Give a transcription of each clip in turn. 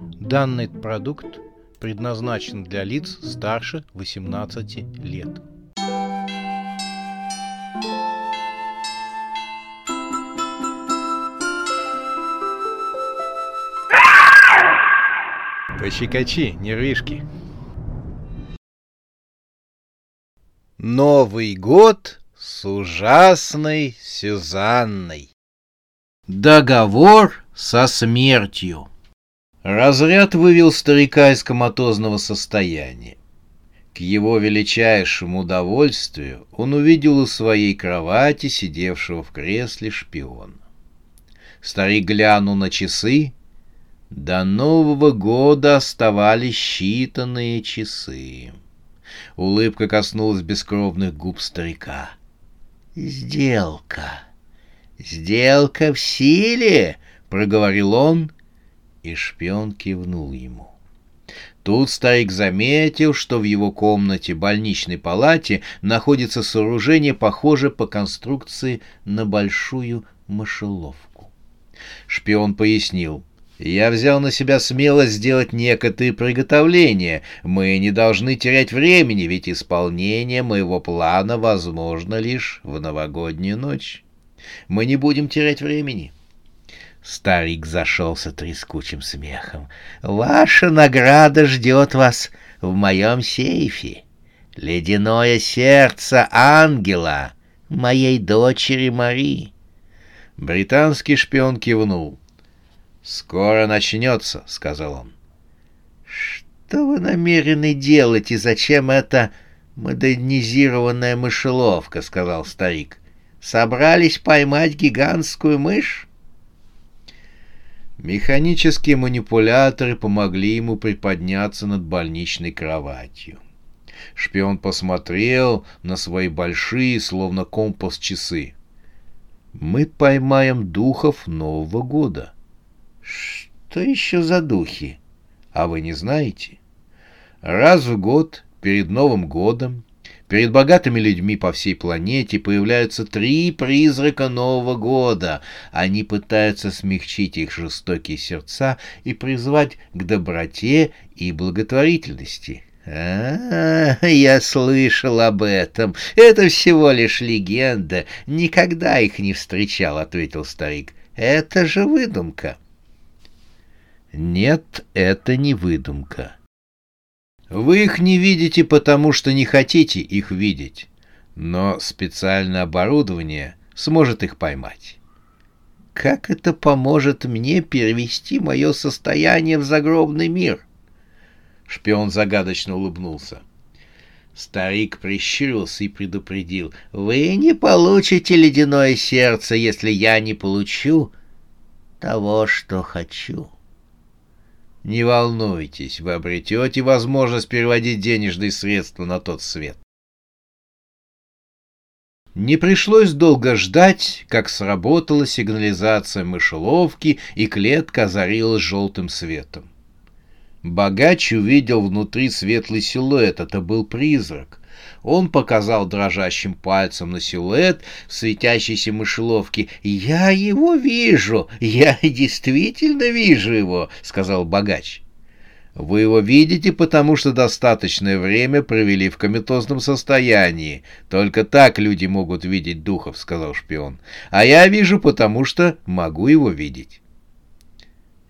Данный продукт предназначен для лиц старше 18 лет. Пощекочи, нервишки. Новый год с ужасной Сюзанной. Договор со смертью. Разряд вывел старика из коматозного состояния. К его величайшему удовольствию он увидел у своей кровати сидевшего в кресле шпиона. Старик глянул на часы. До Нового года оставались считанные часы. Улыбка коснулась бескровных губ старика. «Сделка! Сделка в силе!» — проговорил он, и шпион кивнул ему. Тут старик заметил, что в его комнате больничной палате находится сооружение, похожее по конструкции на большую мышеловку. Шпион пояснил. «Я взял на себя смелость сделать некоторые приготовления. Мы не должны терять времени, ведь исполнение моего плана возможно лишь в новогоднюю ночь. Мы не будем терять времени». Старик зашелся трескучим смехом. «Ваша награда ждет вас в моем сейфе. Ледяное сердце ангела, моей дочери Мари». Британский шпион кивнул. «Скоро начнется», — сказал он. «Что вы намерены делать и зачем эта модернизированная мышеловка?» — сказал старик. «Собрались поймать гигантскую мышь?» Механические манипуляторы помогли ему приподняться над больничной кроватью. Шпион посмотрел на свои большие, словно компас, часы. «Мы поймаем духов Нового года». «Что еще за духи? А вы не знаете?» «Раз в год, перед Новым годом, Перед богатыми людьми по всей планете появляются три призрака Нового года. Они пытаются смягчить их жестокие сердца и призвать к доброте и благотворительности. А, я слышал об этом. Это всего лишь легенда. Никогда их не встречал, ответил старик. Это же выдумка. Нет, это не выдумка. Вы их не видите, потому что не хотите их видеть, но специальное оборудование сможет их поймать. Как это поможет мне перевести мое состояние в загробный мир? Шпион загадочно улыбнулся. Старик прищурился и предупредил. «Вы не получите ледяное сердце, если я не получу того, что хочу». Не волнуйтесь, вы обретете возможность переводить денежные средства на тот свет. Не пришлось долго ждать, как сработала сигнализация мышеловки, и клетка озарилась желтым светом. Богач увидел внутри светлый силуэт, это был призрак. Он показал дрожащим пальцем на силуэт в светящейся мышеловке. «Я его вижу! Я действительно вижу его!» — сказал богач. «Вы его видите, потому что достаточное время провели в кометозном состоянии. Только так люди могут видеть духов», — сказал шпион. «А я вижу, потому что могу его видеть».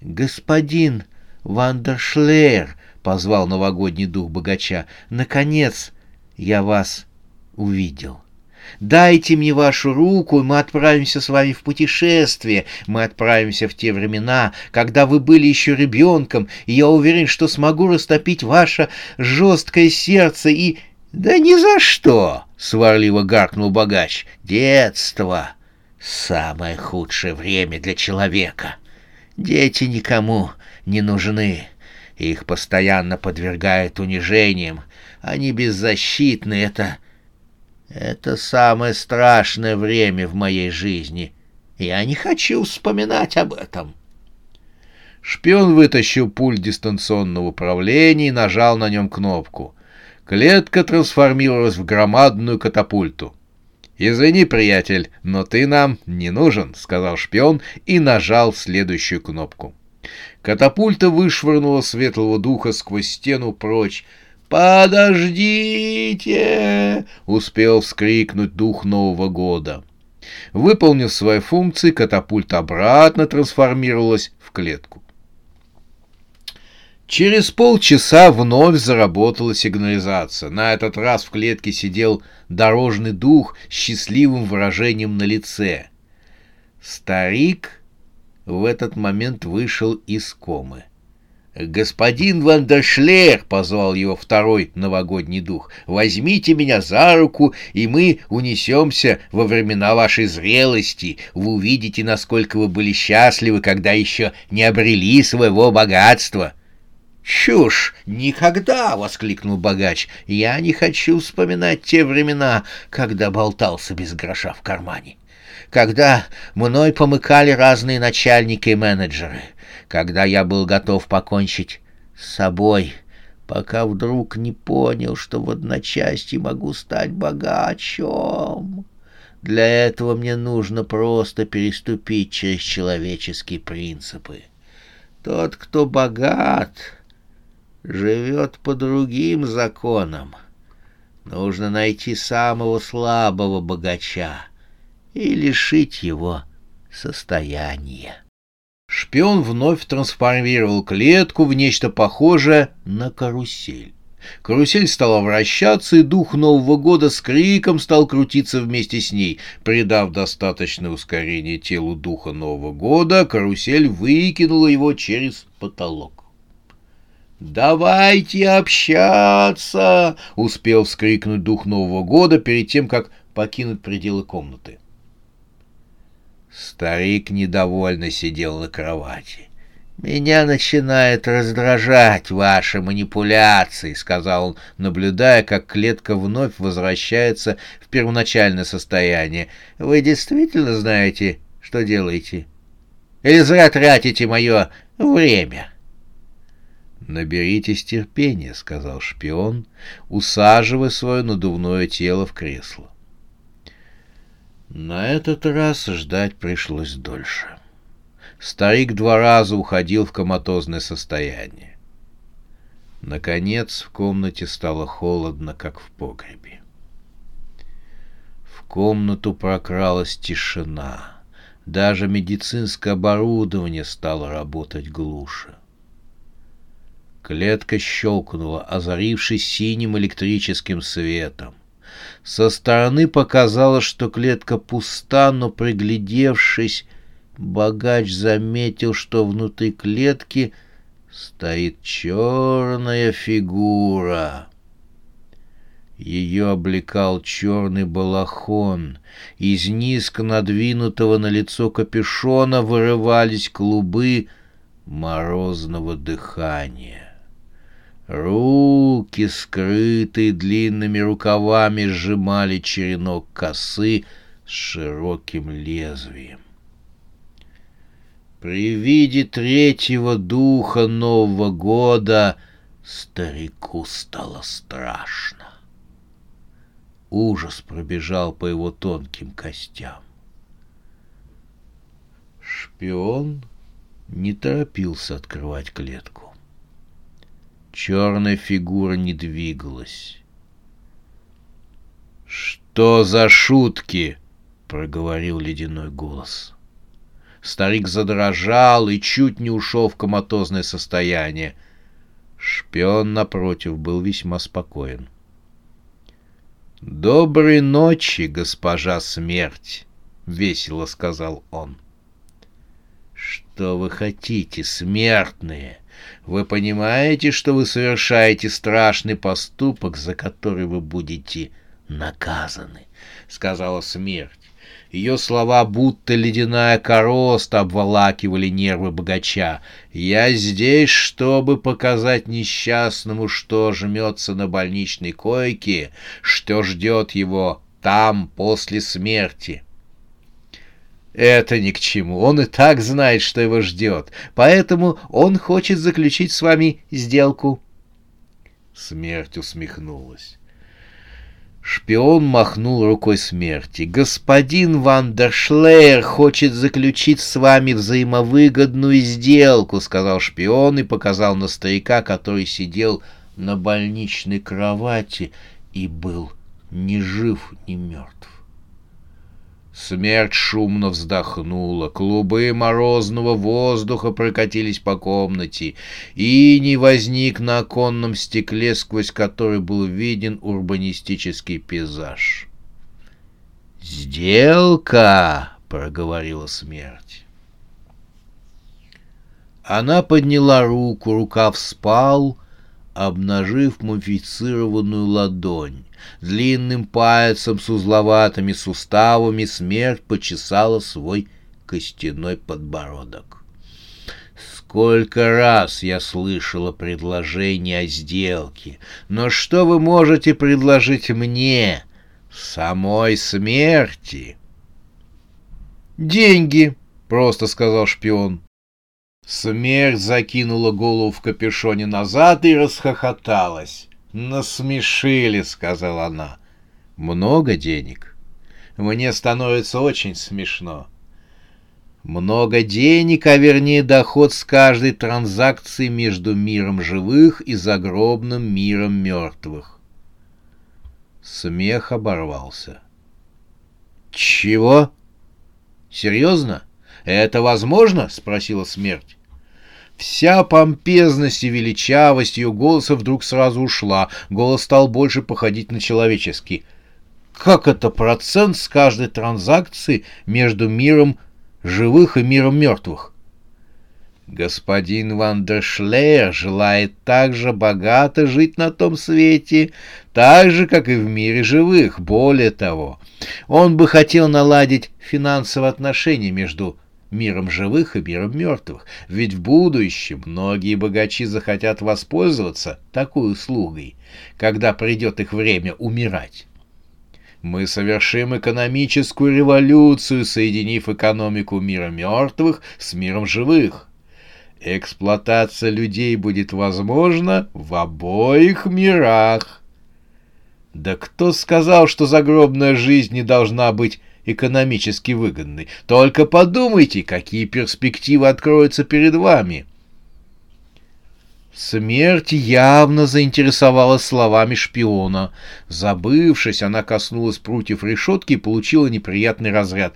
«Господин Вандершлеер», — позвал новогодний дух богача, — «наконец я вас увидел. Дайте мне вашу руку, и мы отправимся с вами в путешествие. Мы отправимся в те времена, когда вы были еще ребенком, и я уверен, что смогу растопить ваше жесткое сердце и... Да ни за что! — сварливо гаркнул богач. Детство — самое худшее время для человека. Дети никому не нужны. Их постоянно подвергают унижениям, они беззащитны. Это... Это самое страшное время в моей жизни. Я не хочу вспоминать об этом. Шпион вытащил пульт дистанционного управления и нажал на нем кнопку. Клетка трансформировалась в громадную катапульту. «Извини, приятель, но ты нам не нужен», — сказал шпион и нажал следующую кнопку. Катапульта вышвырнула светлого духа сквозь стену прочь. «Подождите!» — успел вскрикнуть дух Нового года. Выполнив свои функции, катапульта обратно трансформировалась в клетку. Через полчаса вновь заработала сигнализация. На этот раз в клетке сидел дорожный дух с счастливым выражением на лице. Старик в этот момент вышел из комы. «Господин Вандершлер!» — позвал его второй новогодний дух. «Возьмите меня за руку, и мы унесемся во времена вашей зрелости. Вы увидите, насколько вы были счастливы, когда еще не обрели своего богатства». «Чушь! Никогда!» — воскликнул богач. «Я не хочу вспоминать те времена, когда болтался без гроша в кармане. Когда мной помыкали разные начальники и менеджеры. Когда я был готов покончить с собой, пока вдруг не понял, что в одночасье могу стать богачом. Для этого мне нужно просто переступить через человеческие принципы. Тот, кто богат живет по другим законам. Нужно найти самого слабого богача и лишить его состояния. Шпион вновь трансформировал клетку в нечто похожее на карусель. Карусель стала вращаться, и дух Нового года с криком стал крутиться вместе с ней. Придав достаточное ускорение телу духа Нового года, карусель выкинула его через потолок. «Давайте общаться!» — успел вскрикнуть дух Нового года перед тем, как покинуть пределы комнаты. Старик недовольно сидел на кровати. «Меня начинает раздражать ваши манипуляции», — сказал он, наблюдая, как клетка вновь возвращается в первоначальное состояние. «Вы действительно знаете, что делаете? Или зря тратите мое время?» «Наберитесь терпения», — сказал шпион, усаживая свое надувное тело в кресло. На этот раз ждать пришлось дольше. Старик два раза уходил в коматозное состояние. Наконец в комнате стало холодно, как в погребе. В комнату прокралась тишина. Даже медицинское оборудование стало работать глуше. Клетка щелкнула, озарившись синим электрическим светом. Со стороны показалось, что клетка пуста, но приглядевшись, богач заметил, что внутри клетки стоит черная фигура. Ее облекал черный балахон. Из низко надвинутого на лицо капюшона вырывались клубы морозного дыхания. Руки, скрытые длинными рукавами, сжимали черенок косы с широким лезвием. При виде третьего духа Нового года старику стало страшно. Ужас пробежал по его тонким костям. Шпион не торопился открывать клетку. Черная фигура не двигалась. «Что за шутки?» — проговорил ледяной голос. Старик задрожал и чуть не ушел в коматозное состояние. Шпион, напротив, был весьма спокоен. «Доброй ночи, госпожа смерть!» — весело сказал он. «Что вы хотите, смертные?» Вы понимаете, что вы совершаете страшный поступок, за который вы будете наказаны, — сказала смерть. Ее слова, будто ледяная короста, обволакивали нервы богача. «Я здесь, чтобы показать несчастному, что жмется на больничной койке, что ждет его там после смерти». Это ни к чему. Он и так знает, что его ждет. Поэтому он хочет заключить с вами сделку. Смерть усмехнулась. Шпион махнул рукой смерти. «Господин Вандершлейер хочет заключить с вами взаимовыгодную сделку», — сказал шпион и показал на старика, который сидел на больничной кровати и был ни жив, ни мертв. Смерть шумно вздохнула, клубы морозного воздуха прокатились по комнате, и не возник на оконном стекле, сквозь который был виден урбанистический пейзаж. «Сделка!» — проговорила смерть. Она подняла руку, рукав спал, обнажив мумифицированную ладонь. Длинным пальцем с узловатыми суставами смерть почесала свой костяной подбородок. Сколько раз я слышала предложение о сделке, но что вы можете предложить мне, самой смерти? Деньги, просто сказал шпион. Смерть закинула голову в капюшоне назад и расхохоталась. «Насмешили», — сказала она. «Много денег? Мне становится очень смешно». Много денег, а вернее доход с каждой транзакции между миром живых и загробным миром мертвых. Смех оборвался. «Чего? Серьезно? Это возможно?» — спросила смерть. Вся помпезность и величавость ее голоса вдруг сразу ушла. Голос стал больше походить на человеческий. Как это процент с каждой транзакции между миром живых и миром мертвых? Господин Ван дер Шлеер желает так же богато жить на том свете, так же, как и в мире живых. Более того, он бы хотел наладить финансовые отношения между миром живых и миром мертвых, ведь в будущем многие богачи захотят воспользоваться такой услугой, когда придет их время умирать. Мы совершим экономическую революцию, соединив экономику мира мертвых с миром живых. Эксплуатация людей будет возможна в обоих мирах. Да кто сказал, что загробная жизнь не должна быть экономически выгодный. Только подумайте, какие перспективы откроются перед вами. Смерть явно заинтересовалась словами шпиона. Забывшись, она коснулась прутьев решетки и получила неприятный разряд.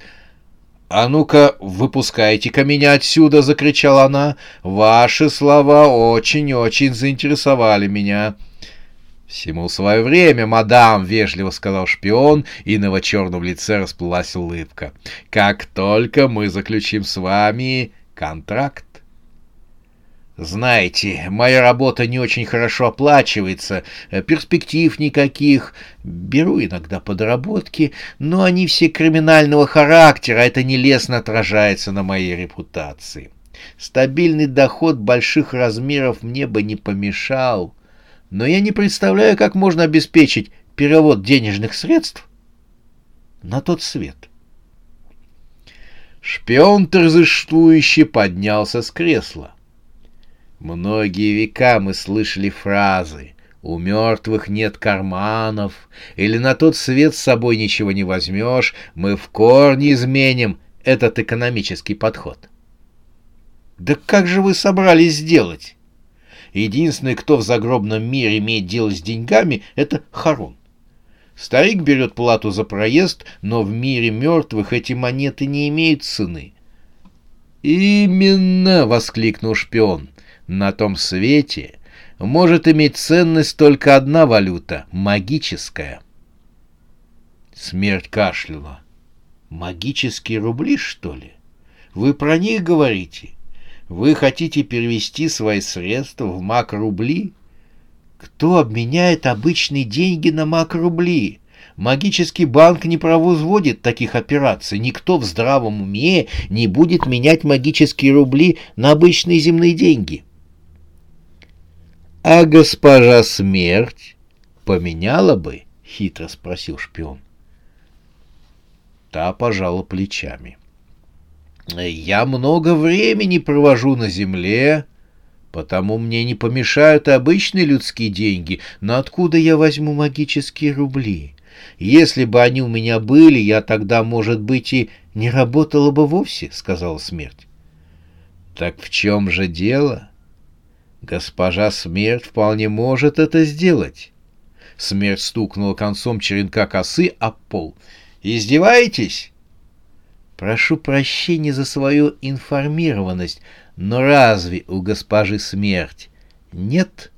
«А ну-ка, выпускайте-ка меня отсюда!» — закричала она. «Ваши слова очень-очень заинтересовали меня». «Всему свое время, мадам!» — вежливо сказал шпион, и на его черном лице расплылась улыбка. «Как только мы заключим с вами контракт!» «Знаете, моя работа не очень хорошо оплачивается, перспектив никаких. Беру иногда подработки, но они все криминального характера, это нелестно отражается на моей репутации. Стабильный доход больших размеров мне бы не помешал» но я не представляю, как можно обеспечить перевод денежных средств на тот свет. Шпион торжествующе поднялся с кресла. Многие века мы слышали фразы «У мертвых нет карманов» или «На тот свет с собой ничего не возьмешь, мы в корне изменим этот экономический подход». Да как же вы собрались сделать? Единственный, кто в загробном мире имеет дело с деньгами, это Харун. Старик берет плату за проезд, но в мире мертвых эти монеты не имеют цены. «Именно!» — воскликнул шпион. «На том свете может иметь ценность только одна валюта — магическая». Смерть кашляла. «Магические рубли, что ли? Вы про них говорите?» Вы хотите перевести свои средства в мак-рубли? Кто обменяет обычные деньги на мак-рубли? Магический банк не провозводит таких операций. Никто в здравом уме не будет менять магические рубли на обычные земные деньги. А госпожа смерть поменяла бы? Хитро спросил шпион. Та пожала плечами. — я много времени провожу на земле, потому мне не помешают обычные людские деньги, но откуда я возьму магические рубли? Если бы они у меня были, я тогда, может быть, и не работала бы вовсе, — сказала смерть. Так в чем же дело? Госпожа смерть вполне может это сделать. Смерть стукнула концом черенка косы об пол. «Издеваетесь?» «Прошу прощения за свою информированность, но разве у госпожи смерть нет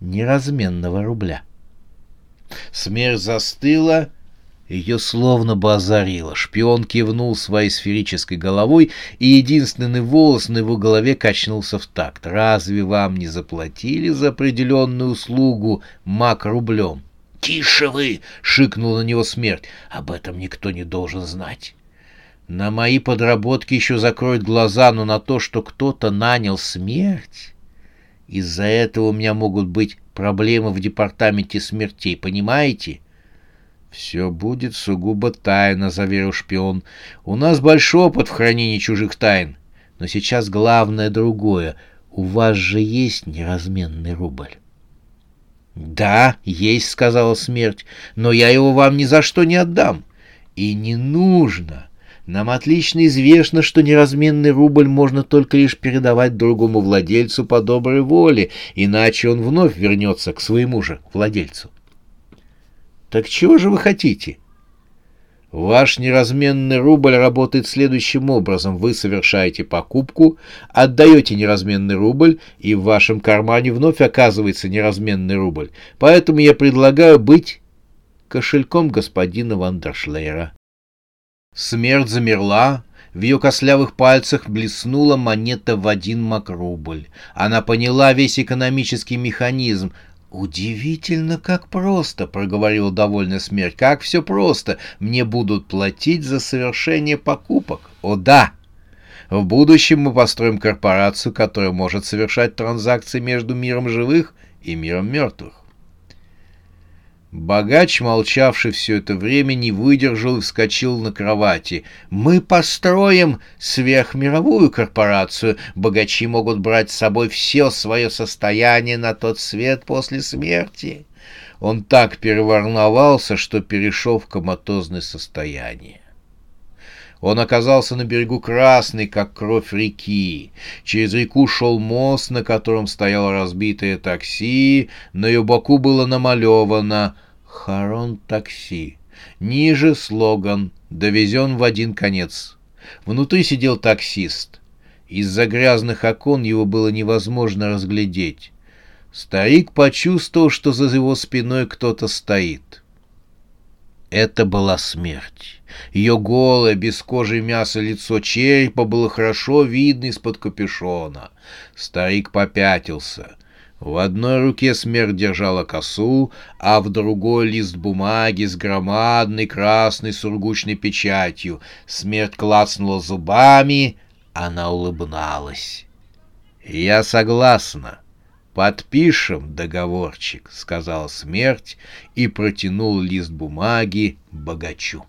неразменного рубля?» Смерть застыла, ее словно бы озарило. Шпион кивнул своей сферической головой, и единственный волос на его голове качнулся в такт. «Разве вам не заплатили за определенную услугу мак рублем?» «Тише вы!» — шикнул на него смерть. «Об этом никто не должен знать». На мои подработки еще закроют глаза, но на то, что кто-то нанял смерть... Из-за этого у меня могут быть проблемы в департаменте смертей, понимаете? Все будет сугубо тайно, заверил шпион. У нас большой опыт в хранении чужих тайн. Но сейчас главное другое. У вас же есть неразменный рубль. «Да, есть», — сказала смерть, — «но я его вам ни за что не отдам. И не нужно. Нам отлично известно, что неразменный рубль можно только лишь передавать другому владельцу по доброй воле, иначе он вновь вернется к своему же владельцу. Так чего же вы хотите? Ваш неразменный рубль работает следующим образом. Вы совершаете покупку, отдаете неразменный рубль, и в вашем кармане вновь оказывается неразменный рубль. Поэтому я предлагаю быть кошельком господина Вандершлейра. Смерть замерла, в ее кослявых пальцах блеснула монета в один макрубль. Она поняла весь экономический механизм. «Удивительно, как просто», — проговорила довольная смерть. «Как все просто. Мне будут платить за совершение покупок. О да! В будущем мы построим корпорацию, которая может совершать транзакции между миром живых и миром мертвых. Богач, молчавший все это время, не выдержал и вскочил на кровати. «Мы построим сверхмировую корпорацию. Богачи могут брать с собой все свое состояние на тот свет после смерти». Он так переволновался, что перешел в коматозное состояние. Он оказался на берегу красной, как кровь реки. Через реку шел мост, на котором стояло разбитое такси, на ее боку было намалевано «Харон такси». Ниже слоган «Довезен в один конец». Внутри сидел таксист. Из-за грязных окон его было невозможно разглядеть. Старик почувствовал, что за его спиной кто-то стоит. Это была смерть. Ее голое, без кожи мяса лицо черепа было хорошо видно из-под капюшона. Старик попятился. В одной руке смерть держала косу, а в другой лист бумаги с громадной красной сургучной печатью. Смерть клацнула зубами, она улыбналась. «Я согласна», «Подпишем договорчик», — сказал смерть и протянул лист бумаги богачу.